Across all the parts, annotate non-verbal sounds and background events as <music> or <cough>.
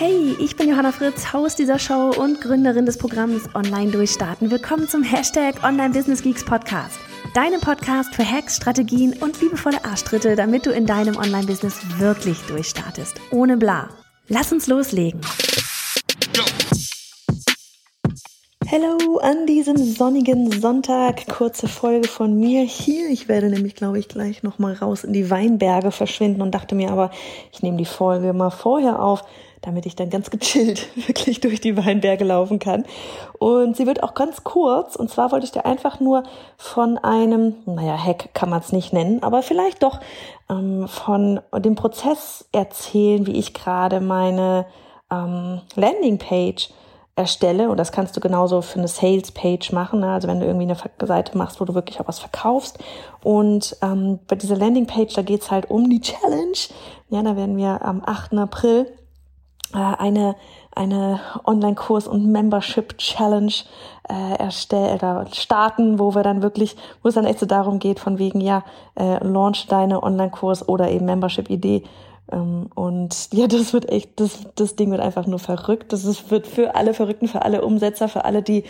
Hey, ich bin Johanna Fritz, Haus dieser Show und Gründerin des Programms Online Durchstarten. Willkommen zum Hashtag Online Business Geeks Podcast. Deinem Podcast für Hacks, Strategien und liebevolle Arschtritte, damit du in deinem Online-Business wirklich durchstartest. Ohne bla. Lass uns loslegen. Hallo an diesem sonnigen Sonntag. Kurze Folge von mir hier. Ich werde nämlich, glaube ich, gleich nochmal raus in die Weinberge verschwinden und dachte mir aber, ich nehme die Folge mal vorher auf, damit ich dann ganz gechillt <laughs> wirklich durch die Weinberge laufen kann. Und sie wird auch ganz kurz. Und zwar wollte ich dir einfach nur von einem, naja, Hack kann man es nicht nennen, aber vielleicht doch ähm, von dem Prozess erzählen, wie ich gerade meine ähm, Landingpage erstelle. Und das kannst du genauso für eine Sales-Page machen. Ne? Also wenn du irgendwie eine Seite machst, wo du wirklich auch was verkaufst. Und ähm, bei dieser Landingpage, da geht's halt um die Challenge. Ja, da werden wir am 8. April eine eine Online-Kurs und Membership-Challenge äh, erstellen oder starten, wo wir dann wirklich, wo es dann echt so darum geht, von wegen, ja, äh, launch deine Online-Kurs oder eben Membership-Idee. Ähm, und ja, das wird echt, das, das Ding wird einfach nur verrückt. Das ist, wird für alle Verrückten, für alle Umsetzer, für alle, die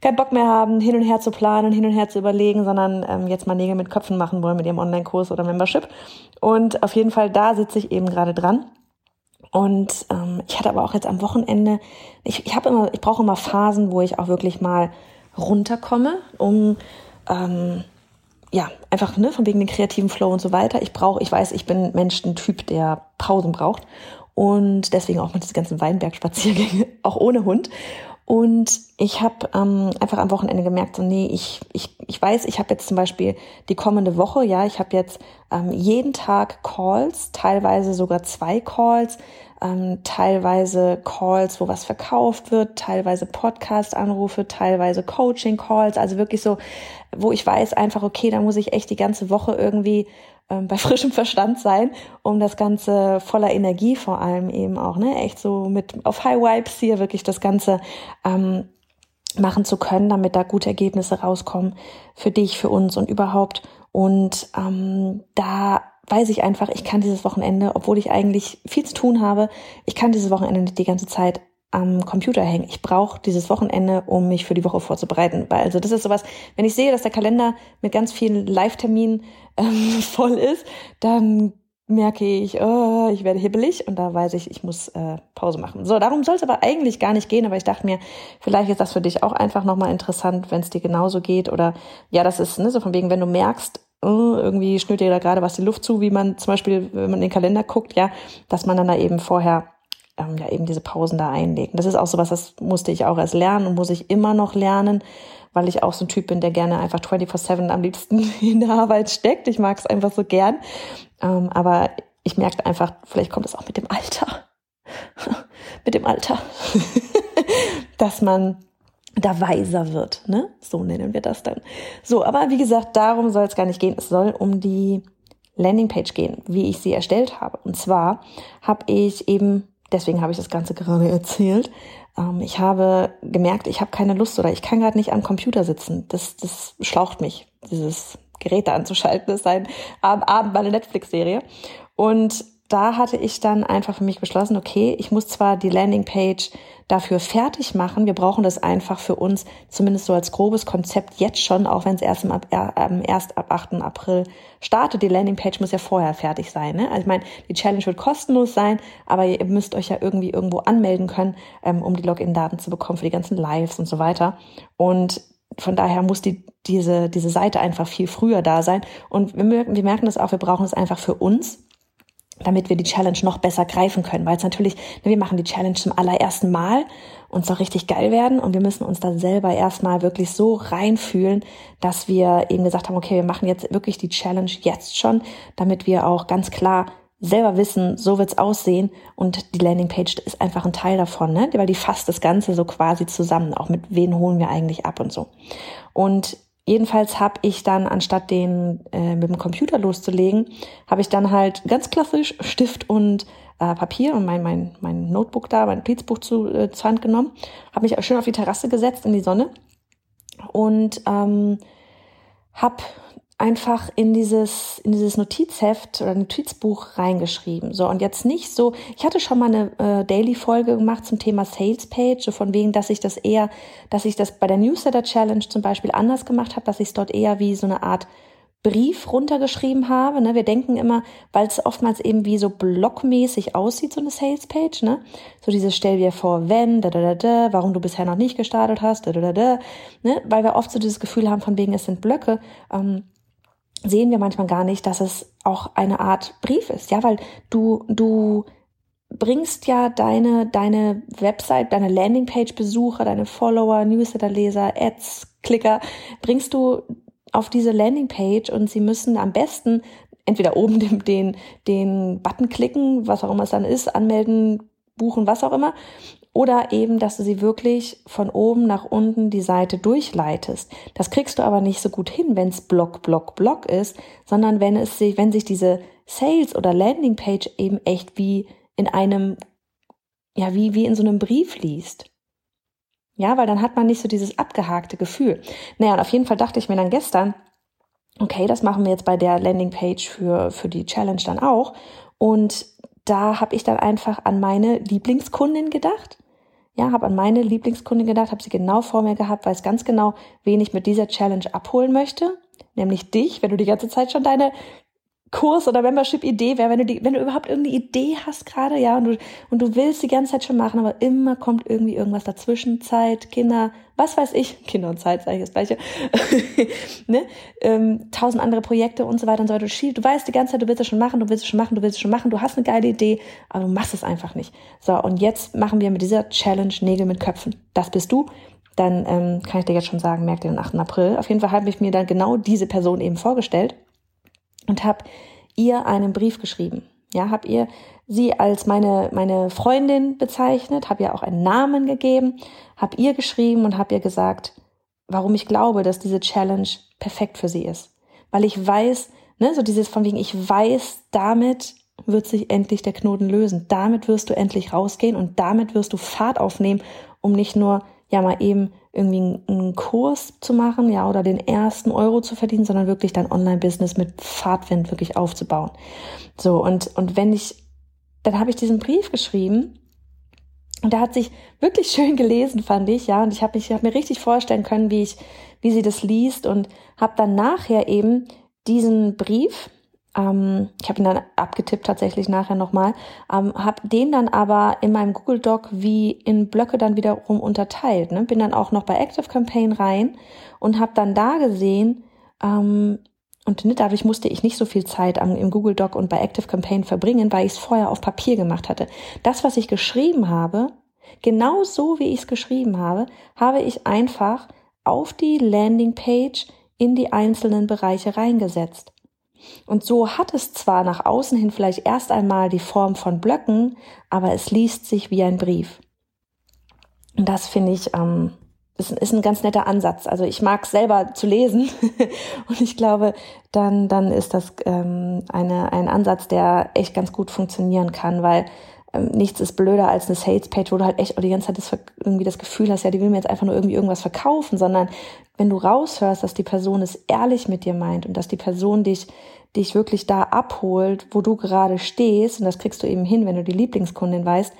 keinen Bock mehr haben, hin und her zu planen, hin und her zu überlegen, sondern ähm, jetzt mal Nägel mit Köpfen machen wollen mit ihrem Online-Kurs oder Membership. Und auf jeden Fall, da sitze ich eben gerade dran. Und ähm, ich hatte aber auch jetzt am Wochenende, ich, ich habe immer, ich brauche immer Phasen, wo ich auch wirklich mal runterkomme, um ähm, ja, einfach ne, von wegen den kreativen Flow und so weiter. Ich brauche, ich weiß, ich bin Mensch, ein Typ, der Pausen braucht. Und deswegen auch mit diesen ganzen Weinbergspaziergänge, <laughs> auch ohne Hund. Und ich habe ähm, einfach am Wochenende gemerkt, so nee, ich, ich, ich weiß, ich habe jetzt zum Beispiel die kommende Woche, ja, ich habe jetzt ähm, jeden Tag Calls, teilweise sogar zwei Calls, ähm, teilweise Calls, wo was verkauft wird, teilweise Podcast-Anrufe, teilweise Coaching-Calls, also wirklich so, wo ich weiß einfach, okay, da muss ich echt die ganze Woche irgendwie ähm, bei <laughs> frischem Verstand sein, um das Ganze voller Energie vor allem eben auch, ne, echt so mit auf High Vibes hier wirklich das Ganze ähm, machen zu können, damit da gute Ergebnisse rauskommen für dich, für uns und überhaupt. Und ähm, da weiß ich einfach, ich kann dieses Wochenende, obwohl ich eigentlich viel zu tun habe, ich kann dieses Wochenende nicht die ganze Zeit am Computer hängen. Ich brauche dieses Wochenende, um mich für die Woche vorzubereiten. Weil also das ist sowas, wenn ich sehe, dass der Kalender mit ganz vielen Live-Terminen ähm, <laughs> voll ist, dann merke ich, oh, ich werde hibbelig und da weiß ich, ich muss äh, Pause machen. So, darum soll es aber eigentlich gar nicht gehen, aber ich dachte mir, vielleicht ist das für dich auch einfach nochmal interessant, wenn es dir genauso geht oder ja, das ist ne, so von wegen, wenn du merkst, oh, irgendwie schnürt dir da gerade was die Luft zu, wie man zum Beispiel, wenn man in den Kalender guckt, ja, dass man dann da eben vorher ähm, ja eben diese Pausen da einlegen. Das ist auch so was, das musste ich auch erst lernen und muss ich immer noch lernen, weil ich auch so ein Typ bin, der gerne einfach 24-7 am liebsten <laughs> in der Arbeit steckt. Ich mag es einfach so gern. Ähm, aber ich merke einfach, vielleicht kommt es auch mit dem Alter. <laughs> mit dem Alter. <laughs> dass man da weiser wird, ne? So nennen wir das dann. So, aber wie gesagt, darum soll es gar nicht gehen. Es soll um die Landingpage gehen, wie ich sie erstellt habe. Und zwar habe ich eben deswegen habe ich das Ganze gerade <laughs> erzählt. Ähm, ich habe gemerkt, ich habe keine Lust oder ich kann gerade nicht am Computer sitzen. Das, das schlaucht mich, dieses Gerät da anzuschalten. Das ist ein Abend, Abend meine Netflix-Serie. Und da hatte ich dann einfach für mich beschlossen, okay, ich muss zwar die Landingpage dafür fertig machen, wir brauchen das einfach für uns, zumindest so als grobes Konzept jetzt schon, auch wenn es erst, äh, erst ab 8. April startet. Die Landingpage muss ja vorher fertig sein. Ne? Also ich meine, die Challenge wird kostenlos sein, aber ihr müsst euch ja irgendwie irgendwo anmelden können, ähm, um die Login-Daten zu bekommen für die ganzen Lives und so weiter. Und von daher muss die, diese, diese Seite einfach viel früher da sein. Und wir wir merken das auch, wir brauchen es einfach für uns damit wir die Challenge noch besser greifen können. Weil es natürlich, ne, wir machen die Challenge zum allerersten Mal und soll richtig geil werden und wir müssen uns da selber erstmal wirklich so reinfühlen, dass wir eben gesagt haben, okay, wir machen jetzt wirklich die Challenge jetzt schon, damit wir auch ganz klar selber wissen, so wird's aussehen und die Landingpage ist einfach ein Teil davon, ne? weil die fasst das Ganze so quasi zusammen, auch mit wen holen wir eigentlich ab und so. Und jedenfalls habe ich dann, anstatt den äh, mit dem Computer loszulegen, habe ich dann halt ganz klassisch Stift und äh, Papier und mein, mein, mein Notebook da, mein Notizbuch zu, äh, zur Hand genommen, habe mich schön auf die Terrasse gesetzt in die Sonne und ähm, habe einfach in dieses, in dieses Notizheft oder Notizbuch reingeschrieben. So, und jetzt nicht so, ich hatte schon mal eine äh, Daily-Folge gemacht zum Thema Sales Page, so von wegen, dass ich das eher, dass ich das bei der Newsletter Challenge zum Beispiel anders gemacht habe, dass ich es dort eher wie so eine Art Brief runtergeschrieben habe. Ne? Wir denken immer, weil es oftmals eben wie so blockmäßig aussieht, so eine Salespage, ne? So dieses Stell dir vor, wenn, da, da, da, da, warum du bisher noch nicht gestartet hast, da, da, da, da, ne? Weil wir oft so dieses Gefühl haben, von wegen, es sind Blöcke. Ähm, sehen wir manchmal gar nicht, dass es auch eine Art Brief ist, ja, weil du, du bringst ja deine, deine Website, deine Landingpage-Besucher, deine Follower, Newsletter-Leser, Ads, Klicker, bringst du auf diese Landingpage und sie müssen am besten entweder oben den, den, den Button klicken, was auch immer es dann ist, anmelden, buchen, was auch immer, oder eben, dass du sie wirklich von oben nach unten die Seite durchleitest. Das kriegst du aber nicht so gut hin, wenn es Block, Block, Block ist, sondern wenn es sich, wenn sich diese Sales oder Landingpage eben echt wie in einem, ja, wie, wie in so einem Brief liest. Ja, weil dann hat man nicht so dieses abgehakte Gefühl. Naja, und auf jeden Fall dachte ich mir dann gestern, okay, das machen wir jetzt bei der Landingpage für, für die Challenge dann auch. Und da habe ich dann einfach an meine Lieblingskundin gedacht ja, habe an meine Lieblingskundin gedacht, habe sie genau vor mir gehabt, weiß ganz genau, wen ich mit dieser Challenge abholen möchte, nämlich dich, wenn du die ganze Zeit schon deine Kurs oder Membership-Idee wäre, wenn du die, wenn du überhaupt irgendeine Idee hast gerade, ja, und du, und du willst die ganze Zeit schon machen, aber immer kommt irgendwie irgendwas dazwischen, Zeit, Kinder, was weiß ich, <laughs> Kinder und Zeit, sage ich das Gleiche, <laughs> ne, ähm, tausend andere Projekte und so weiter und so weiter. Du, du weißt die ganze Zeit, du willst es schon machen, du willst es schon machen, du willst es schon machen, du hast eine geile Idee, aber du machst es einfach nicht. So, und jetzt machen wir mit dieser Challenge Nägel mit Köpfen. Das bist du dann ähm, kann ich dir jetzt schon sagen, merkt ihr den 8. April. Auf jeden Fall habe ich mir dann genau diese Person eben vorgestellt und habe ihr einen Brief geschrieben. Ja, habe ihr sie als meine meine Freundin bezeichnet, habe ihr auch einen Namen gegeben, habe ihr geschrieben und habe ihr gesagt, warum ich glaube, dass diese Challenge perfekt für sie ist, weil ich weiß, ne, so dieses von wegen ich weiß, damit wird sich endlich der Knoten lösen. Damit wirst du endlich rausgehen und damit wirst du Fahrt aufnehmen, um nicht nur ja mal eben irgendwie einen Kurs zu machen, ja, oder den ersten Euro zu verdienen, sondern wirklich dein Online-Business mit Fahrtwind wirklich aufzubauen. So, und, und wenn ich, dann habe ich diesen Brief geschrieben und da hat sich wirklich <laughs> schön gelesen, fand ich, ja, und ich habe hab mir richtig vorstellen können, wie ich, wie sie das liest und habe dann nachher eben diesen Brief ähm, ich habe ihn dann abgetippt tatsächlich nachher nochmal, ähm, habe den dann aber in meinem Google Doc wie in Blöcke dann wiederum unterteilt. Ne? Bin dann auch noch bei Active Campaign rein und habe dann da gesehen, ähm, und ne, dadurch musste ich nicht so viel Zeit am, im Google Doc und bei Active Campaign verbringen, weil ich es vorher auf Papier gemacht hatte. Das, was ich geschrieben habe, genau so wie ich es geschrieben habe, habe ich einfach auf die Landingpage in die einzelnen Bereiche reingesetzt. Und so hat es zwar nach außen hin vielleicht erst einmal die Form von Blöcken, aber es liest sich wie ein Brief. Und das finde ich, ähm, ist, ist ein ganz netter Ansatz. Also ich mag selber zu lesen <laughs> und ich glaube, dann, dann ist das ähm, eine, ein Ansatz, der echt ganz gut funktionieren kann, weil ähm, nichts ist blöder als eine Sales-Page, wo du halt echt die ganze Zeit das, irgendwie das Gefühl hast, ja, die will mir jetzt einfach nur irgendwie irgendwas verkaufen, sondern wenn du raushörst, dass die Person es ehrlich mit dir meint und dass die Person dich, dich wirklich da abholt, wo du gerade stehst, und das kriegst du eben hin, wenn du die Lieblingskundin weißt,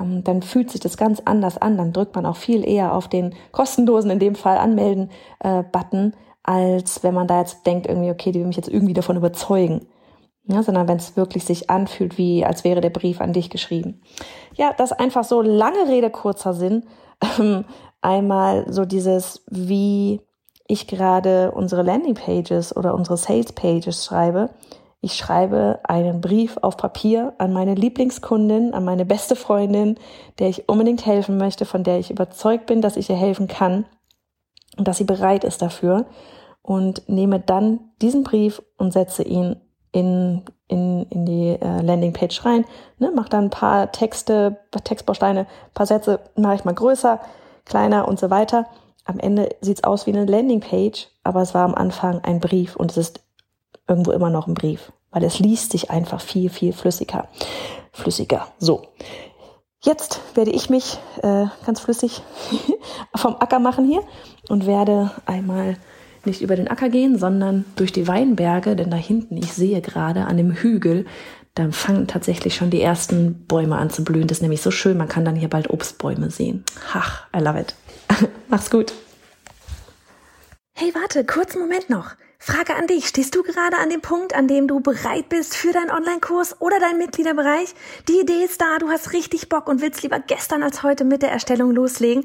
ähm, dann fühlt sich das ganz anders an. Dann drückt man auch viel eher auf den kostenlosen, in dem Fall anmelden, äh, Button, als wenn man da jetzt denkt, irgendwie, okay, die will mich jetzt irgendwie davon überzeugen. Ja, sondern wenn es wirklich sich anfühlt, wie als wäre der Brief an dich geschrieben. Ja, das einfach so lange Rede, kurzer Sinn. Ähm, einmal so dieses, wie ich gerade unsere Landingpages oder unsere Salespages schreibe. Ich schreibe einen Brief auf Papier an meine Lieblingskundin, an meine beste Freundin, der ich unbedingt helfen möchte, von der ich überzeugt bin, dass ich ihr helfen kann und dass sie bereit ist dafür und nehme dann diesen Brief und setze ihn in, in, in die äh, Landingpage rein, ne, mache dann ein paar Texte, Textbausteine, paar Sätze, mache ich mal größer, kleiner und so weiter. Am Ende sieht's aus wie eine Landingpage, aber es war am Anfang ein Brief und es ist irgendwo immer noch ein Brief, weil es liest sich einfach viel, viel flüssiger. Flüssiger. So. Jetzt werde ich mich äh, ganz flüssig <laughs> vom Acker machen hier und werde einmal nicht über den Acker gehen, sondern durch die Weinberge, denn da hinten, ich sehe gerade an dem Hügel, da fangen tatsächlich schon die ersten Bäume an zu blühen. Das ist nämlich so schön, man kann dann hier bald Obstbäume sehen. Ach, I love it. <laughs> Mach's gut. Hey, warte, kurzen Moment noch. Frage an dich. Stehst du gerade an dem Punkt, an dem du bereit bist für deinen Online-Kurs oder deinen Mitgliederbereich? Die Idee ist da, du hast richtig Bock und willst lieber gestern als heute mit der Erstellung loslegen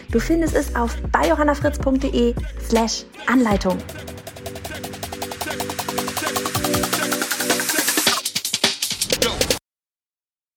du findest es auf biohannafritz.de slash Anleitung.